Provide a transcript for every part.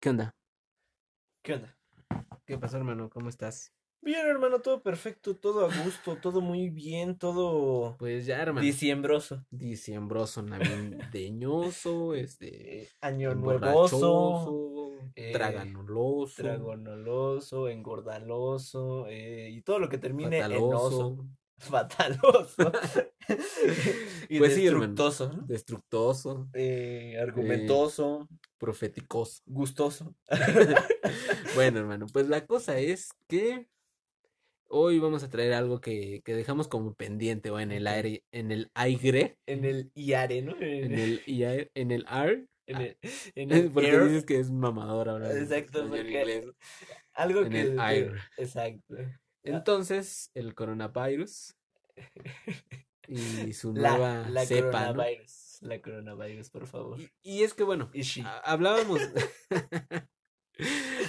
¿Qué onda? ¿Qué onda? ¿Qué pasó, hermano? ¿Cómo estás? Bien, hermano, todo perfecto, todo a gusto, todo muy bien, todo Pues ya, hermano. diciembroso. Diciembroso, navideñoso, este. Eh, año nuevoso, eh, traganoloso, dragonoloso, engordaloso y todo lo que termine en oso. Fataloso. y Pues sí, destructoso, ¿no? destructoso, Eh, argumentoso, profeticoso. gustoso. Bueno, hermano, pues la cosa es que hoy vamos a traer algo que, que dejamos como pendiente o en el aire, en el aire, En el IARE, ¿no? en el IAR, en el AR, en el, en el porque air, dices que es mamador ahora. Exacto, porque- inglés. algo en que el air. exacto. Entonces, el coronavirus y su La, nueva la cepa, ¿no? coronavirus, la coronavirus, por favor. Y, y es que bueno, hablábamos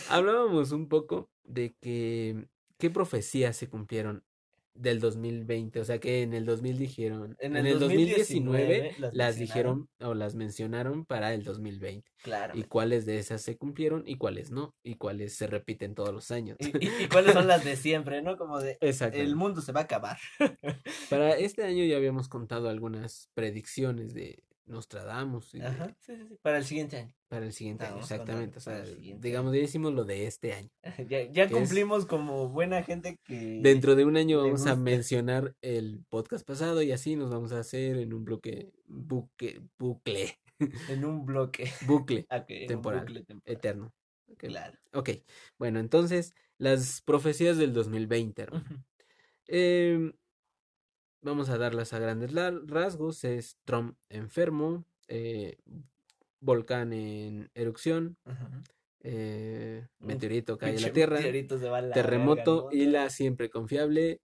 hablábamos un poco de que qué profecías se cumplieron del 2020, o sea que en el 2000 dijeron, En en el el 2019 las las dijeron o las mencionaron para el 2020 Claro. y cuáles de esas se cumplieron y cuáles no y cuáles se repiten todos los años. Y, y- y cuáles son las de siempre, ¿no? Como de Exacto. el mundo se va a acabar. Para este año ya habíamos contado algunas predicciones de Nostradamus de- Ajá. Sí, sí, sí. Para el siguiente año. para el siguiente año, exactamente. O sea, digamos, ya hicimos lo de este año. Ya, ya es- cumplimos como buena gente que. Dentro de un año vamos a mencionar el podcast pasado y así nos vamos a hacer en un bloque, buque, bucle, En un bloque. bucle un Temporal. bucle temporal. eterno. Claro. Ok, bueno, entonces, las profecías del 2020, hermano. Ujú. Em, vamos a darlas a grandes rasgos. Es Trump enfermo, eh, volcán en erupción, eh, meteorito cae en la Tierra, meteorito se va a la terremoto verga, y la siempre confiable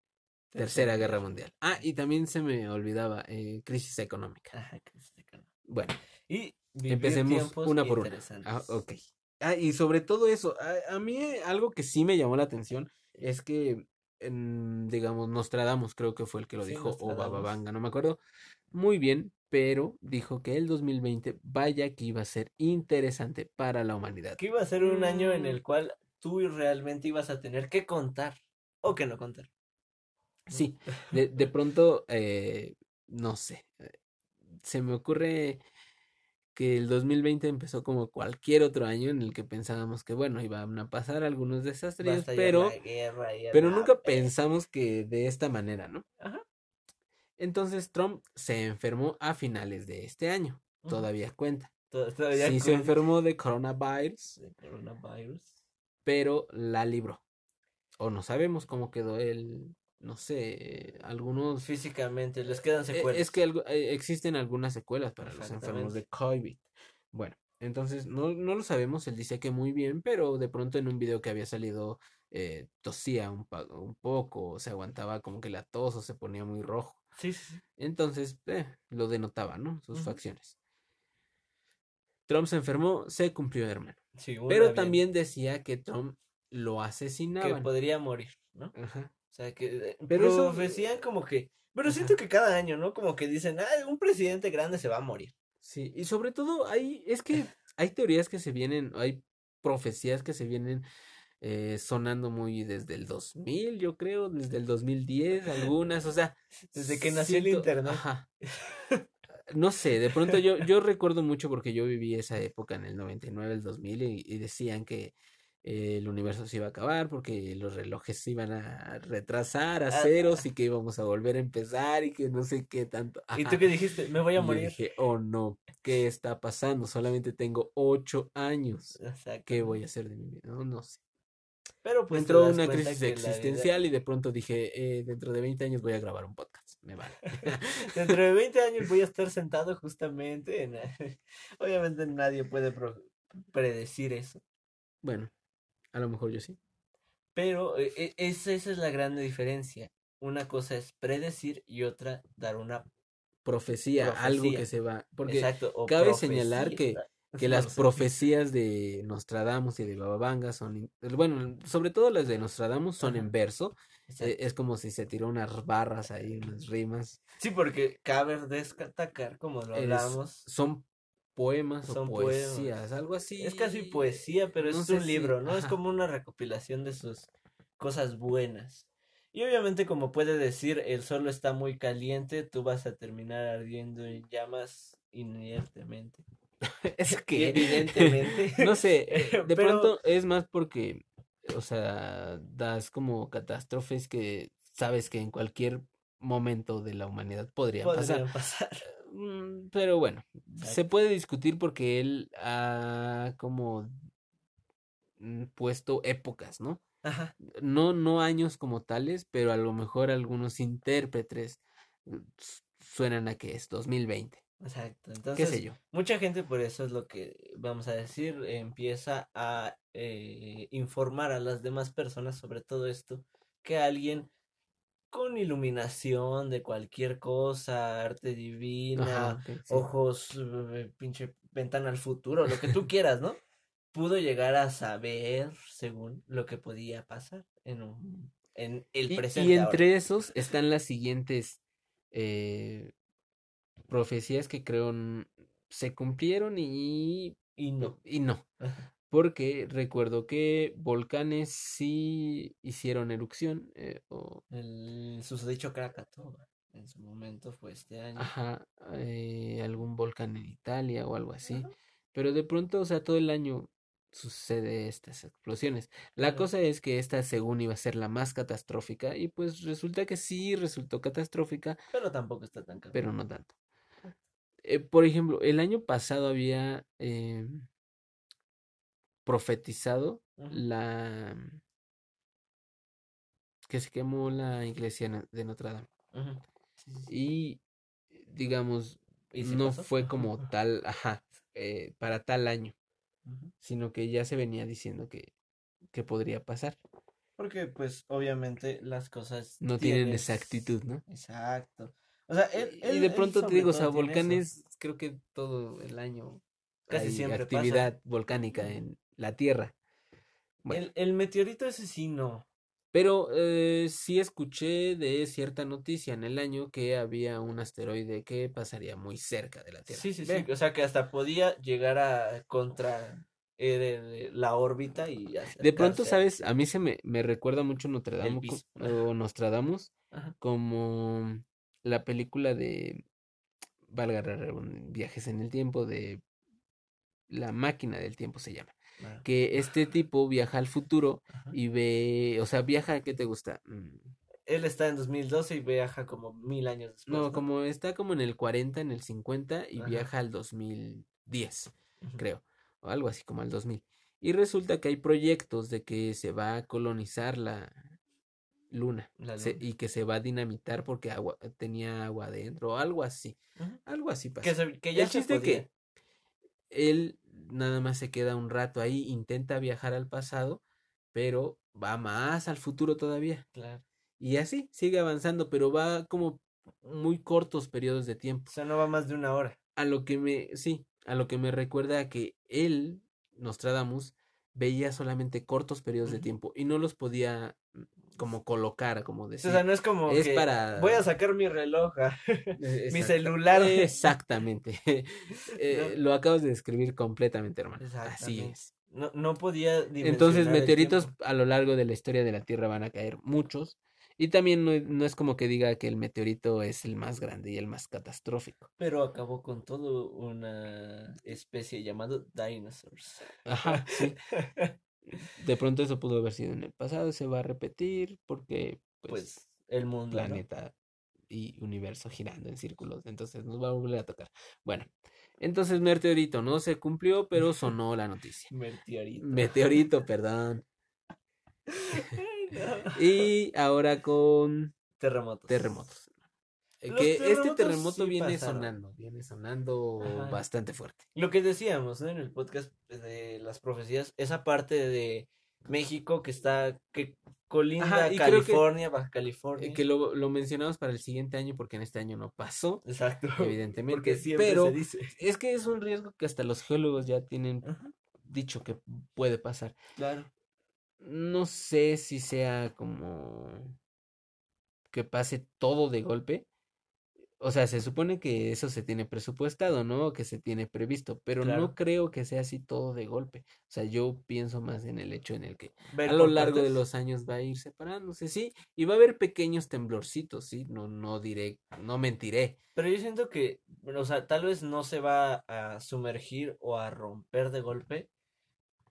Tercera Guerra Mundial. Ah, y también se me olvidaba, eh, crisis económica. Ajá, calma. Bueno, Y empecemos una por una. Ah, ok. Ah, y sobre todo eso, a, a mí algo que sí me llamó la atención es que, en, digamos, Nostradamus creo que fue el que lo Sí, dijo, o Nostradamus. Bababanga, no me acuerdo muy bien, pero dijo que el 2020, vaya que iba a ser interesante para la humanidad. Que iba a ser un año en Mm. el cual tú realmente ibas a tener que contar o que no contar. Sí, de, de pronto, eh, no sé, eh, se me ocurre que el 2020 empezó como cualquier otro año en el que pensábamos que, bueno, iban a pasar algunos desastres, pero, guerra pero nunca pensamos que de esta manera, ¿no? Ajá. Entonces Trump se enfermó a finales de este año, todavía cuenta. To- Todavía Sí se enfermó de coronavirus, de coronavirus. pero la libró. O no sabemos cómo quedó él, no sé, algunos Físicamente, les quedan Eh, secuelas. Es que algo- eh, existen algunas secuelas para los enfermos de COVID. Bueno, entonces no, no lo sabemos. Él dice que muy bien, pero de pronto en un video que había salido eh, tosía un, poco, o se aguantaba como que la tos o se ponía muy rojo. Sí. Entonces eh, lo denotaba, ¿no? Sus facciones. Trump se enfermó, se cumplió, hermano. Sí, Pero bien, también decía que Trump lo que asesinaban. podría morir, ¿no? Ajá. O sea, que Pero eso- profecían como que... Pero siento que cada año, ¿no? Como que dicen, ah, un presidente grande se va a morir. Sí, y sobre todo hay, es que hay teorías que se vienen, hay profecías que se vienen eh, sonando muy desde el 2000, yo creo, desde el 2010, algunas, o sea, Desde que nació el internet. ajá. No sé, de pronto yo, yo recuerdo mucho porque yo viví esa época en el 99, el 2000 y, y decían que el universo se iba a acabar porque los relojes se iban a retrasar a Ah, ceros y que íbamos a volver a empezar y que no sé qué tanto. ¿Y tú qué dijiste? Me voy Y a morir. dije, oh no, ¿qué está pasando? Solamente tengo ocho años. ¿Qué voy a hacer de mi vida? No, no sé. Pero pues entró una crisis vida- existencial y de pronto dije, eh, dentro de 20 años voy a grabar un podcast. me vale. Dentro de 20 años voy a estar sentado justamente en... Obviamente nadie puede predecir eso. Bueno, a lo mejor yo sí. Pero e, e, esa, esa es la gran diferencia. Una cosa es predecir y otra dar una profecía, algo que se va. Porque cabe señalar que, que las profecías de Nostradamus y de Bababanga son, bueno, sobre todo las de Nostradamus son en verso. E, es como si se tiró unas barras ahí, unas rimas. Sí, porque cabe destacar, como lo hablamos. Son poemas o poesías, algo así. Es casi poesía, pero es un libro, ¿no? Es como una recopilación de sus cosas buenas. Y obviamente, como puede decir, el sol está muy caliente, tú vas a terminar ardiendo en llamas inertemente. es que evidentemente. no sé, eh, de pronto es más porque, o sea, das como catástrofes que sabes que en cualquier momento de la humanidad podrían, pasar. pasar. Mm, pero bueno, se puede discutir porque él ha como mm, puesto épocas, ¿no? Ajá. No, no años como tales, pero a lo mejor algunos intérpretes mm, suenan a que es 2020. Exacto. Entonces, ¿Qué sé yo? mucha gente, por eso es lo que vamos a decir, empieza a eh, informar a las demás personas sobre todo esto, que alguien con iluminación de cualquier cosa, arte divina, ojos, eh, pinche ventana al futuro, lo que tú quieras, ¿no? Pudo llegar a saber, según lo que podía pasar en, un, en el presente. Y, entre esos están las siguientes eh, profecías que creo se cumplieron y, y no. Y no. Porque recuerdo que volcanes sí hicieron erupción. Eh, o... El susodicho Krakatoa en su momento fue este año. Ajá, eh, algún volcán en Italia o algo así. Pero de pronto, o sea, todo el año sucede estas explosiones. La cosa es que esta según iba a ser la más catastrófica y pues resulta que sí resultó catastrófica. Pero tampoco está tan. Pero no tanto. Eh, por ejemplo, el año pasado había eh, profetizado la que se quemó la iglesia de Notre Dame. Y digamos, no fue como tal, ajá, eh, para tal año, sino que ya se venía diciendo que, que podría pasar. Porque pues obviamente las cosas no tienen exactitud, ¿no? Exacto. O sea, y de pronto te digo, o sea, volcanes, creo que todo el año casi siempre actividad volcánica en la Tierra. El, el, meteorito ese sí no. Pero eh, sí escuché de cierta noticia en el año que había un asteroide que pasaría muy cerca de la Tierra. Sí, sí, sí. O sea que hasta podía llegar a contra eh, la órbita y De pronto, ¿sabes? A mí se me, me recuerda mucho Notre Dame o Nostradamus como la película de valga viajes en el tiempo de la máquina del tiempo se llama que este tipo viaja al futuro y ve, o sea, viaja, ¿qué te gusta? Mm. Él está en 2012 y viaja como mil años después. No, como está como en el 40, en el 50 y viaja al 2010, creo, o algo así como al 2000. Y resulta que hay proyectos de que se va a colonizar la luna, y que se va a dinamitar porque agua, tenía agua adentro, o algo así. Algo así pasa. Que, ya el chiste que él nada más se queda un rato ahí, intenta viajar al pasado, pero va más al futuro todavía. Claro. Y así sigue avanzando, pero va como muy cortos periodos de tiempo. O sea, no va más de una hora. A lo que me, sí, a lo que me recuerda que él, Nostradamus, veía solamente cortos periodos de tiempo y no los podía mm, como colocar, como decir. O sea, no es como es para... voy a sacar mi reloj, mi celular. Exactamente. Eh, lo acabas de describir completamente, hermano. Así es. No, no podía Entonces, meteoritos a lo largo de la historia de la Tierra van a caer muchos. Y también no, no, es como que diga que el meteorito es el más grande y el más catastrófico. Pero acabó con todo una especie llamada dinosaurs. Ajá, sí. De pronto eso pudo haber sido en el pasado, se va a repetir porque pues, pues el mundo, planeta y universo girando en círculos, entonces nos va a volver a tocar. Bueno, entonces meteorito no se cumplió, pero sonó la noticia. meteorito. Meteorito, perdón. Y ahora con terremotos. Terremotos. Que este terremoto viene sonando, viene sonando bastante fuerte. Lo que decíamos en el podcast de las profecías, esa parte de México que está, que colinda California, Baja California. que lo, lo, mencionamos para el siguiente año porque en este año no pasó. Exacto. Evidentemente. pero es que es un riesgo que hasta los geólogos ya tienen dicho que puede pasar. Claro. No sé si sea como que pase todo de golpe, o sea, se supone que eso se tiene presupuestado, ¿no? Que se tiene previsto, pero no creo que sea así todo de golpe. O sea, yo pienso más en el hecho en el que a lo largo de los años va a ir separándose, sí, y va a haber pequeños temblorcitos, sí, no, no diré, no mentiré. Pero yo siento que, o sea, tal vez no se va a sumergir o a romper de golpe,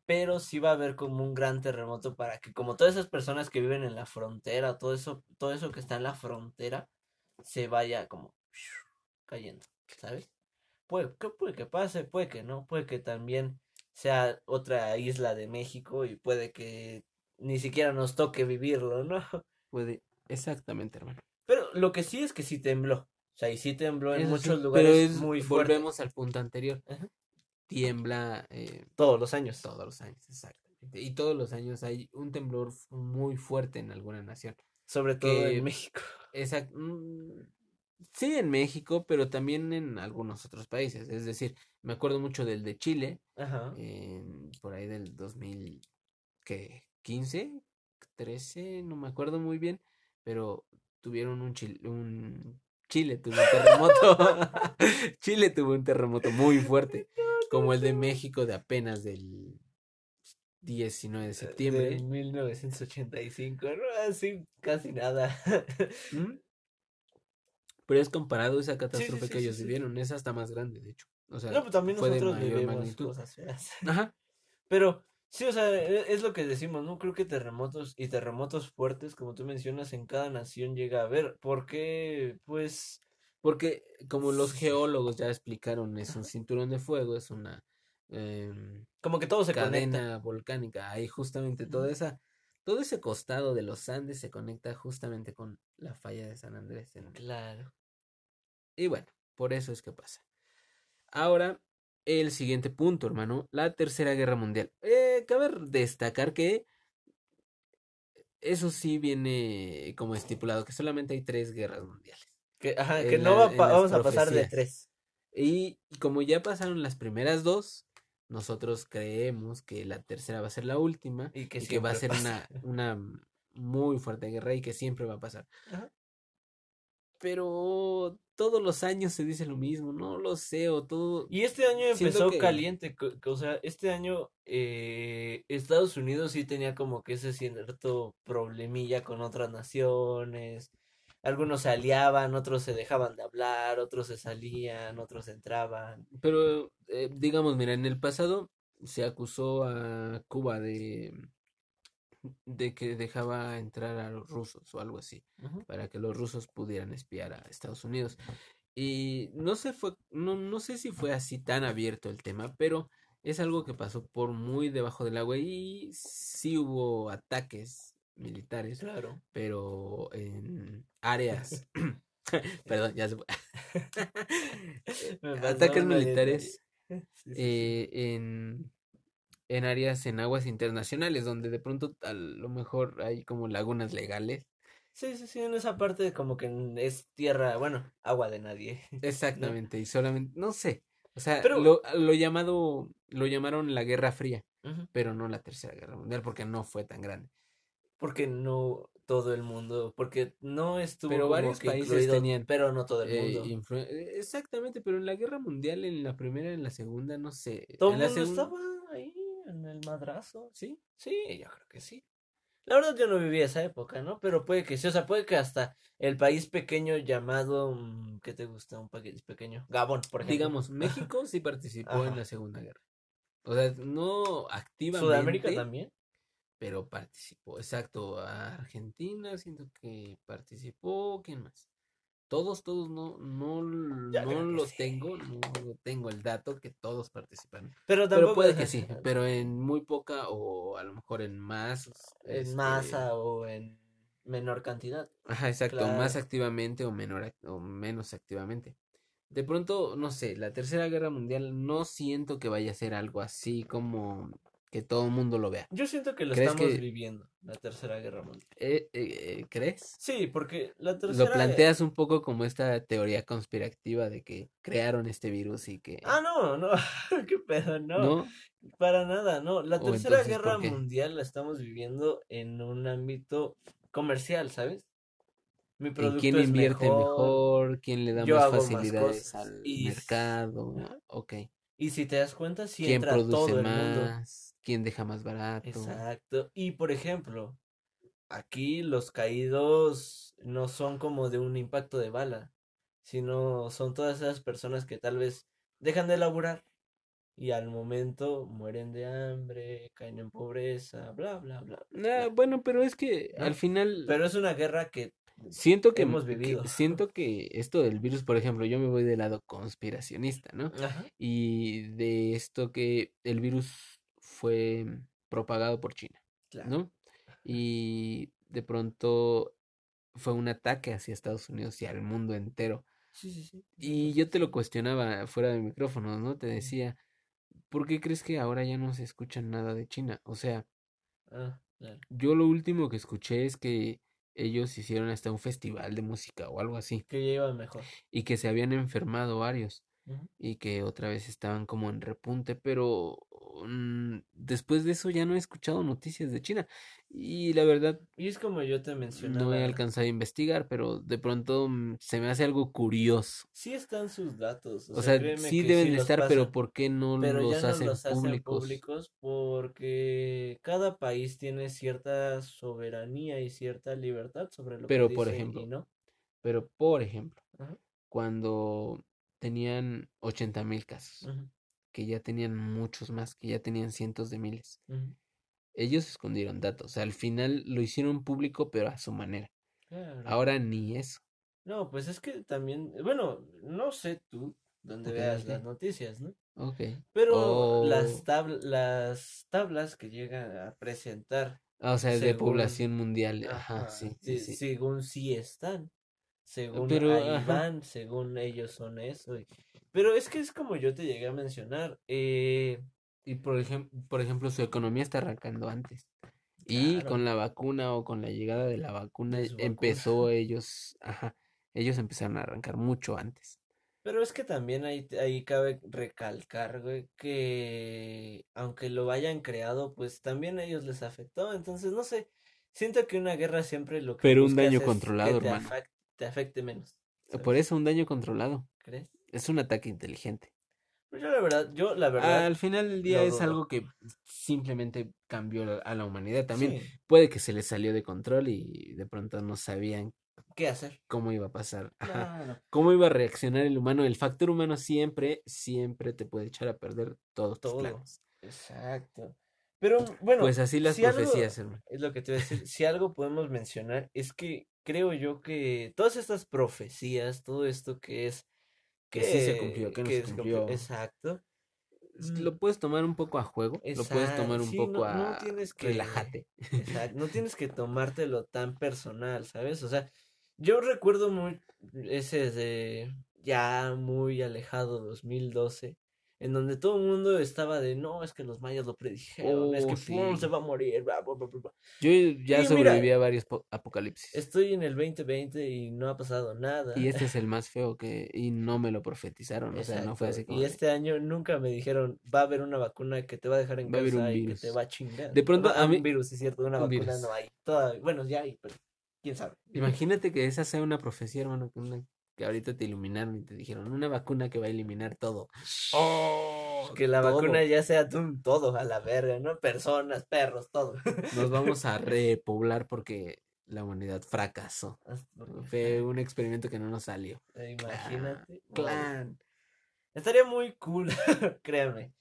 pero sí va a haber como un gran terremoto para que como todas esas personas que viven en la frontera, todo eso, todo eso que está en la frontera, se vaya como cayendo, ¿sabes? Puede que, puede que pase, puede que no, puede que también sea otra isla de México y puede que ni siquiera nos toque vivirlo, ¿no? Puede, exactamente, hermano. Pero lo que sí es que sí tembló. O sea, y sí tembló en muchos lugares muy fuerte. Volvemos al punto anterior. Tiembla eh, todos los años. Todos los años, exactamente. Y todos los años hay un temblor muy fuerte en alguna nación. Sobre todo en México. Exacto. Mm, sí, en México, pero también en algunos otros países. Es decir, me acuerdo mucho del de Chile, Ajá. por ahí del 2015, 13, no me acuerdo muy bien, pero tuvieron un Chile, un Chile tuvo un terremoto. Chile tuvo un terremoto muy fuerte, como el de México de apenas del 19 de septiembre. De 1985, no, así casi nada. ¿Mm? Pero es comparado esa catástrofe que ellos vivieron, es hasta más grande, de hecho. O sea, no, pues también nosotros vivimos cosas feas. Ajá. Pero sí, o sea, e, es lo que decimos, ¿no? Creo que terremotos y terremotos fuertes, como tú mencionas, en cada nación llega a haber. Porque, pues. Porque, como los geólogos ya explicaron, es un cinturón de fuego, es una eh, como que todo se cadena volcánica. Ahí justamente toda esa, todo ese costado de los Andes se conecta justamente con la falla de San Andrés. Claro. Y bueno, por eso es que pasa. Ahora, el siguiente punto, hermano, la Tercera Guerra Mundial. Eh, cabe destacar que eso sí viene como estipulado, que solamente hay tres guerras mundiales. Que, ajá, que no vamos a pasar de tres. Y como ya pasaron las primeras dos, nosotros creemos que la tercera va a ser la última y que, va a ser una, una muy fuerte guerra y que siempre va a pasar. Pero todos los años se dice lo mismo, no lo sé, o todo. Y este año empezó caliente, o sea, este año eh, Estados Unidos sí tenía como que ese cierto problemilla con otras naciones algunos se aliaban, otros se dejaban de hablar, otros se salían, otros entraban. Pero, eh, digamos, mira, en el pasado se acusó a Cuba de, de que dejaba entrar a los rusos o algo así, para que los rusos pudieran espiar a Estados Unidos. Y no sé, fue, no, no sé si fue así tan abierto el tema, pero es algo que pasó por muy debajo del agua y sí hubo ataques militares, claro. pero en áreas, perdón, ya se. Ataques militares eh, en, en áreas en aguas internacionales, donde de pronto a lo mejor hay como lagunas legales. Sí, sí, sí, en esa parte como que es tierra, bueno, agua de nadie. Exactamente, y solamente, no sé, o sea, lo, lo llamado, lo llamaron la Guerra Fría, pero no la Tercera Guerra Mundial, porque no fue tan grande porque no todo el mundo, porque no estuvo pero varios países tenían, pero no todo el eh, mundo. Eh, exactamente, pero en la guerra mundial, en la primera, en la segunda, no sé. Todo el mundo estaba ahí en el madrazo, ¿sí? Sí, yo creo que sí. La verdad yo no viví esa época, ¿no? Pero puede que sí, o sea, puede que hasta el país pequeño llamado, mm, ¿qué te gusta? Un país pequeño, Gabón, por ejemplo. Digamos, México sí participó en la Segunda Guerra. O sea, no activamente. ¿Sudamérica también? Pero participó. Exacto, Argentina siento que participó, ¿quién más? Todos, todos no, no, no los tengo, no tengo el dato que todos participan. Pero, pero puede que sí, pero en muy poca o a lo mejor en más. En masa este o en menor cantidad. Ajá, exacto, más activamente o, menor, o menos activamente. De pronto, no sé, la Tercera Guerra Mundial no siento que vaya a ser algo así como que todo el mundo lo vea. Yo siento que lo estamos viviendo, la Tercera Guerra Mundial. Eh, eh, eh, ¿Crees? Sí, porque la Tercera... Lo planteas un poco como esta teoría conspirativa de que crearon este virus y que... Ah, no, no, qué pedo, no. ¿No? Para nada, no. La Tercera Guerra Mundial la estamos viviendo en un ámbito comercial, ¿sabes? Mi producto ¿Quién invierte mejor? ¿Quién le da más facilidades al mercado? Ok. Y si te das cuenta, si ¿Quién produce todo el más? Quién deja más barato. Exacto. Y por ejemplo, aquí los caídos no son como de un impacto de bala, sino son todas esas personas que tal vez dejan de laburar y al momento mueren de hambre, caen en pobreza, bla, bla, bla. Ah, bueno, pero es que al final... Pero es una guerra que siento que hemos vivido. siento que esto del virus, por ejemplo, yo me voy del lado conspiracionista, ¿no? Y de esto que el virus fue propagado por China, ¿no? Y de pronto fue un ataque hacia Estados Unidos y al mundo entero. Sí, sí, sí. Y yo te lo cuestionaba fuera de micrófono, ¿no? Te decía, ¿por qué crees que ahora ya no se escucha nada de China? O sea, ah, yo lo último que escuché es que ellos hicieron hasta un festival de música o algo así. Que ya mejor. Y que se habían enfermado varios. Y que otra vez estaban como en repunte, pero Mm, después de eso ya no he escuchado noticias de China. Y la verdad... Y es como yo te mencionaba. No he alcanzado a investigar, pero de pronto mm, se me hace algo curioso. Sí están sus datos. O, sea, sí deben de estar, pero ¿por qué no, los, hacen públicos? Porque cada país tiene cierta soberanía y cierta libertad sobre lo pero, que por ejemplo, ¿no? Pero por ejemplo, cuando tenían 80 mil casos que ya tenían muchos más, que ya tenían cientos de miles. Ellos escondieron datos, al final lo hicieron público, pero a su manera. Ahora ni eso. No, pues es que también, bueno, no sé tú dónde veas las noticias, ¿no? Ok. Pero las, las tablas que llegan a presentar. Ah, o sea, de población mundial. Ajá, sí, sí, Según sí están. Según ahí van, según ellos son eso. Pero es que es como yo te llegué a mencionar. Eh, y por, ejemplo, por ejemplo, su economía está arrancando antes. Y con la vacuna o con la llegada de la vacuna empezó ellos, ajá, ellos empezaron a arrancar mucho antes. Pero es que también ahí, ahí cabe recalcar, güey, que aunque lo hayan creado, pues también a ellos les afectó. Entonces, no sé, siento que una guerra siempre lo que... Pero un daño controlado, te te afecte menos. Por eso un daño controlado. ¿Crees? Es un ataque inteligente. Pues yo la verdad, yo la verdad. Al final del día es algo que simplemente cambió a la humanidad. También puede que se les salió de control y de pronto no sabían qué hacer. Cómo iba a pasar. Cómo iba a reaccionar el humano. El factor humano siempre, siempre te puede echar a perder todos tus planes. Exacto. Pero bueno. Pues así las profecías, hermano. Es lo que te voy a decir. si algo podemos mencionar es que creo yo que todas estas profecías, todo esto que es que, sí se cumplió, que, no se cumplió. Exacto. Lo mm. puedes tomar un poco a juego, lo puedes tomar un poco a no tienes que, relájate. Exacto, no tienes que tomártelo tan personal, ¿sabes? O sea, yo recuerdo muy ese de ya muy alejado 2012 en donde todo el mundo estaba de no, es que los mayas lo predijeron, es que oh, se va a morir, Yo ya sobreviví a varios apocalipsis. Estoy en el 2020 y no ha pasado nada. Y este es el más feo que y no me lo profetizaron, o sea, no fue así como Y este año nunca me dijeron, va a haber una vacuna que te va a dejar en casa y que te va a chingar. De pronto a mí un virus, es cierto, una vacuna no hay. Toda, bueno, ya hay, pero quién sabe. Imagínate que esa sea una profecía, hermano, que una que ahorita te iluminaron y te dijeron una vacuna que va a eliminar todo. Oh, que la vacuna ya sea todo a la verga, ¿no? Personas, perros, todo. Nos vamos a repoblar porque la humanidad fracasó. Fue un experimento que no nos salió. Imagínate. Clan. Estaría muy cool, créeme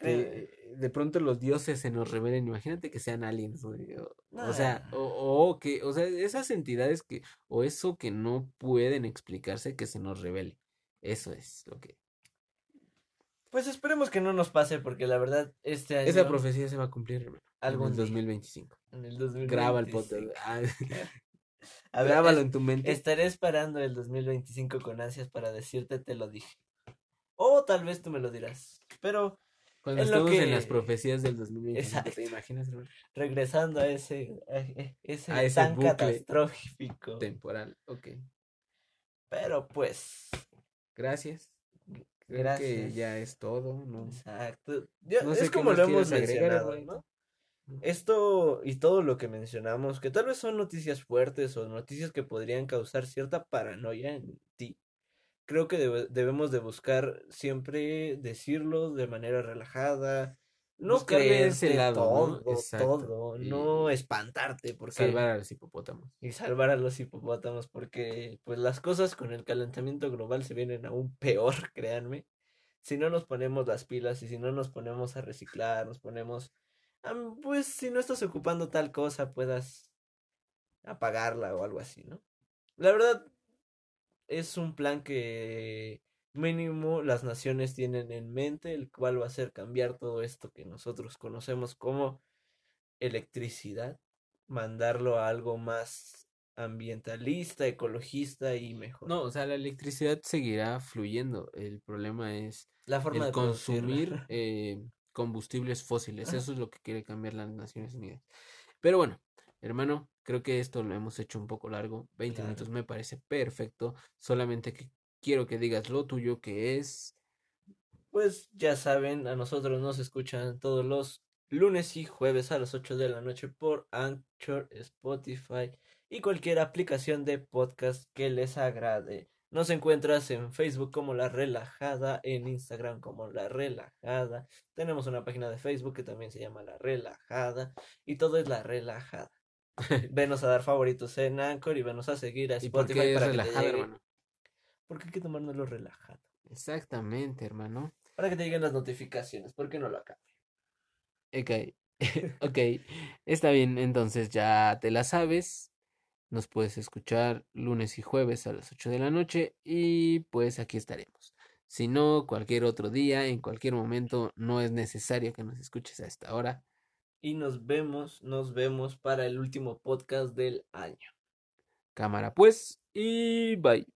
de pronto los dioses se nos revelen, imagínate que sean aliens, O, sea, o, que, o sea, esas entidades que, o eso que no pueden explicarse que se nos revele. Eso es lo que. Pues esperemos que no nos pase, porque la verdad, este año. Esa profecía se va a cumplir, hermano. en el 2025. En el 2025. Graba el podcast. Ah, A Grábalo en tu mente. Estaré esperando el 2025 con ansias para decirte te lo dije. O tal vez tú me lo dirás. Pero cuando estamos en las profecías del 2025, ¿te imaginas? Regresando a ese, ese, a ese tan catastrófico. Temporal, ok. Pero pues. Gracias. Creo que ya es todo, ¿no? Exacto. es como lo hemos mencionado, ¿no? Esto y todo lo que mencionamos, que tal vez son noticias fuertes o noticias que podrían causar cierta paranoia en ti, creo que debemos de buscar siempre decirlo de manera relajada, no creerse todo, ¿no? todo, no espantarte porque salvar a los hipopótamos y salvar a los hipopótamos porque pues las cosas con el calentamiento global se vienen aún peor, créanme. Si no nos ponemos las pilas y si no nos ponemos a reciclar, nos ponemos pues si no estás ocupando tal cosa puedas apagarla o algo así, ¿no? La verdad es un plan que mínimo las naciones tienen en mente, el cual va a hacer cambiar todo esto que nosotros conocemos como electricidad, mandarlo a algo más ambientalista, ecologista y mejor. No, o sea, la electricidad seguirá fluyendo. El problema es la forma de consumir eh, combustibles fósiles. Eso es lo que quiere cambiar las Naciones Unidas. Pero bueno, hermano, Creo que esto lo hemos hecho un poco largo. 20 minutos me parece perfecto. Solamente que quiero que digas lo tuyo que es. Pues ya saben, a nosotros nos escuchan todos los lunes y jueves a las 8 de la noche por Anchor, Spotify y cualquier aplicación de podcast que les agrade. Nos encuentras en Facebook como La Relajada, en Instagram como La Relajada. Tenemos una página de Facebook que también se llama La Relajada y todo es La Relajada. venos a dar favoritos en Anchor y venos a seguir a Spotify para relajado, que hermano. Porque hay que tomárnoslo relajado. Exactamente, hermano. Para que te lleguen las notificaciones, ¿por qué no lo acabe? Ok, ok, está bien, entonces ya te la sabes. Nos puedes escuchar lunes y jueves a las 8 de la noche y pues aquí estaremos. Si no, cualquier otro día, en cualquier momento, no es necesario que nos escuches a esta hora y nos vemos, nos vemos para el último podcast del año. Cámara pues y bye.